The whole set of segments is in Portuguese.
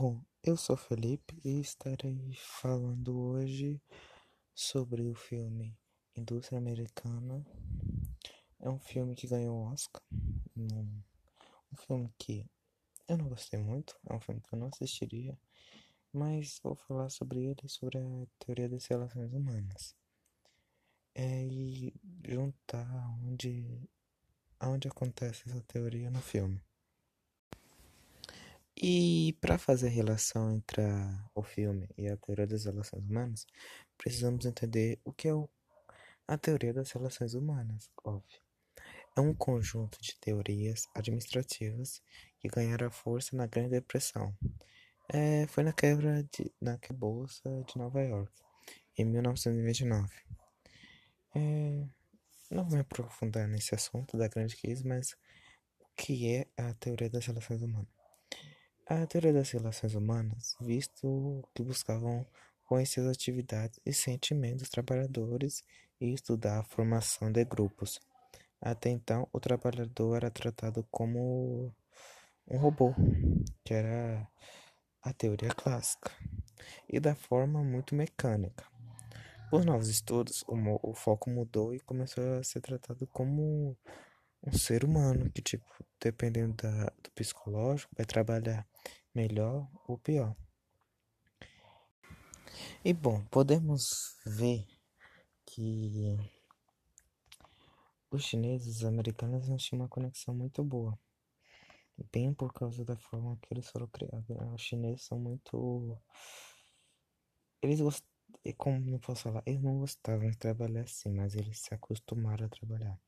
Bom, eu sou Felipe e estarei falando hoje sobre o filme Indústria Americana. É um filme que ganhou o Oscar. Um, um filme que eu não gostei muito, é um filme que eu não assistiria, mas vou falar sobre ele sobre a teoria das relações humanas. É, e juntar onde, onde acontece essa teoria no filme. E para fazer a relação entre a, o filme e a teoria das relações humanas, precisamos entender o que é o, a teoria das relações humanas, óbvio. É um conjunto de teorias administrativas que ganharam força na Grande Depressão. É, foi na quebra de, na Bolsa de Nova York, em 1929. É, não vou me aprofundar nesse assunto da grande crise, mas o que é a teoria das relações humanas? A teoria das relações humanas, visto que buscavam conhecer as atividades e sentimentos dos trabalhadores e estudar a formação de grupos. Até então, o trabalhador era tratado como um robô, que era a teoria clássica, e da forma muito mecânica. Os novos estudos, o, o foco mudou e começou a ser tratado como um ser humano que, tipo, dependendo da, do psicológico, vai trabalhar melhor ou pior. E bom, podemos ver que os chineses e os americanos não tinham uma conexão muito boa. Bem por causa da forma que eles foram criados. Né? Os chineses são muito. Eles gostam. Como eu posso falar? Eles não gostavam de trabalhar assim, mas eles se acostumaram a trabalhar.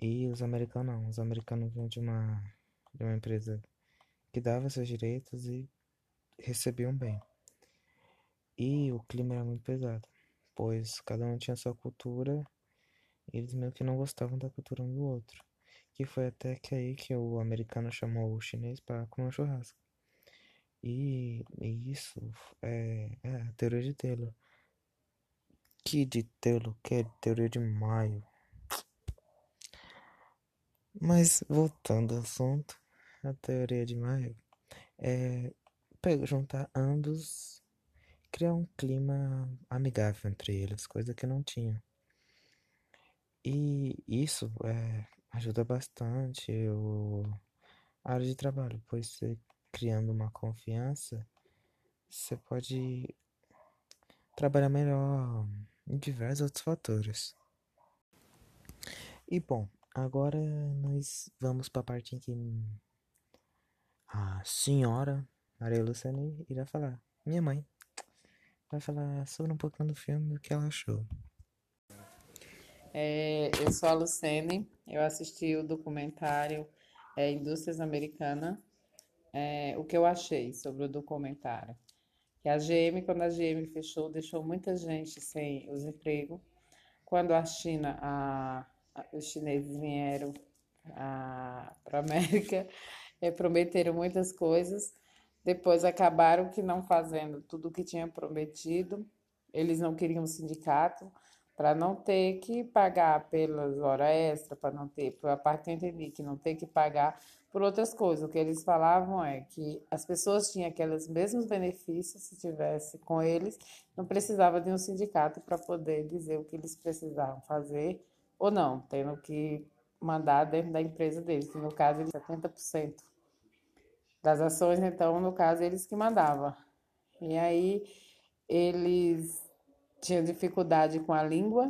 E os americanos não. Os americanos vêm de uma, de uma empresa que dava seus direitos e recebiam bem. E o clima era muito pesado, pois cada um tinha sua cultura e eles meio que não gostavam da cultura um do outro. Que foi até que aí que o americano chamou o chinês para comer um churrasco. E, e isso é, é, a teoria de Taylor. Que de Taylor, que é teoria de Maio. Mas voltando ao assunto, a teoria de Maio é pegar, juntar ambos, criar um clima amigável entre eles, coisa que não tinha. E isso é, ajuda bastante o, a área de trabalho, pois você criando uma confiança, você pode trabalhar melhor em diversos outros fatores. E bom, Agora nós vamos para a parte em que a senhora Maria Luciane irá falar. Minha mãe vai falar sobre um pouquinho do filme o que ela achou. É, eu sou a Lucene, eu assisti o documentário é, Indústrias Americanas. É, o que eu achei sobre o documentário? Que a GM, quando a GM fechou, deixou muita gente sem os empregos. Quando a China, a os chineses vieram para a América, e prometeram muitas coisas, depois acabaram que não fazendo tudo o que tinha prometido. Eles não queriam sindicato para não ter que pagar pelas horas extras, para não ter, a parte que eu entendi, que não ter que pagar por outras coisas. O que eles falavam é que as pessoas tinham aqueles mesmos benefícios se tivesse com eles, não precisava de um sindicato para poder dizer o que eles precisavam fazer ou não, tendo que mandar dentro da empresa deles, que no caso eles 70% das ações, então no caso eles que mandavam. E aí eles tinham dificuldade com a língua,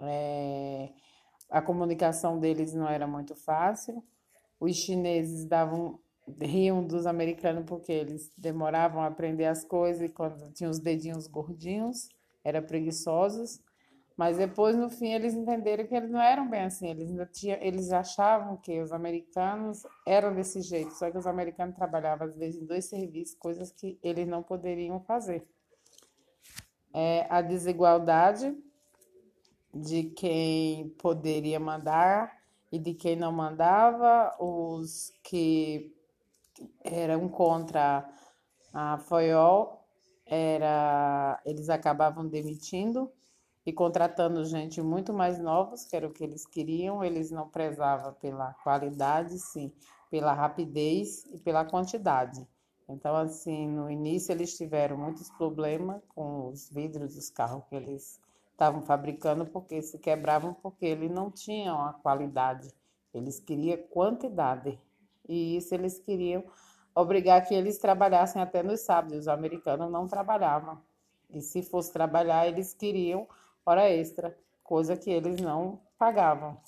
é, a comunicação deles não era muito fácil. Os chineses davam riam dos americanos porque eles demoravam a aprender as coisas e quando tinham os dedinhos gordinhos, eram preguiçosos. Mas depois, no fim, eles entenderam que eles não eram bem assim. Eles, ainda tinham, eles achavam que os americanos eram desse jeito. Só que os americanos trabalhavam, às vezes, em dois serviços, coisas que eles não poderiam fazer. É, a desigualdade de quem poderia mandar e de quem não mandava, os que eram contra a FOIOL, era, eles acabavam demitindo e contratando gente muito mais novos, que era o que eles queriam. Eles não prezavam pela qualidade, sim, pela rapidez e pela quantidade. Então, assim, no início eles tiveram muitos problemas com os vidros dos carros que eles estavam fabricando, porque se quebravam porque eles não tinham a qualidade, eles queriam quantidade. E isso eles queriam obrigar que eles trabalhassem até nos sábados. Os americanos não trabalhavam. E se fosse trabalhar, eles queriam hora extra, coisa que eles não pagavam.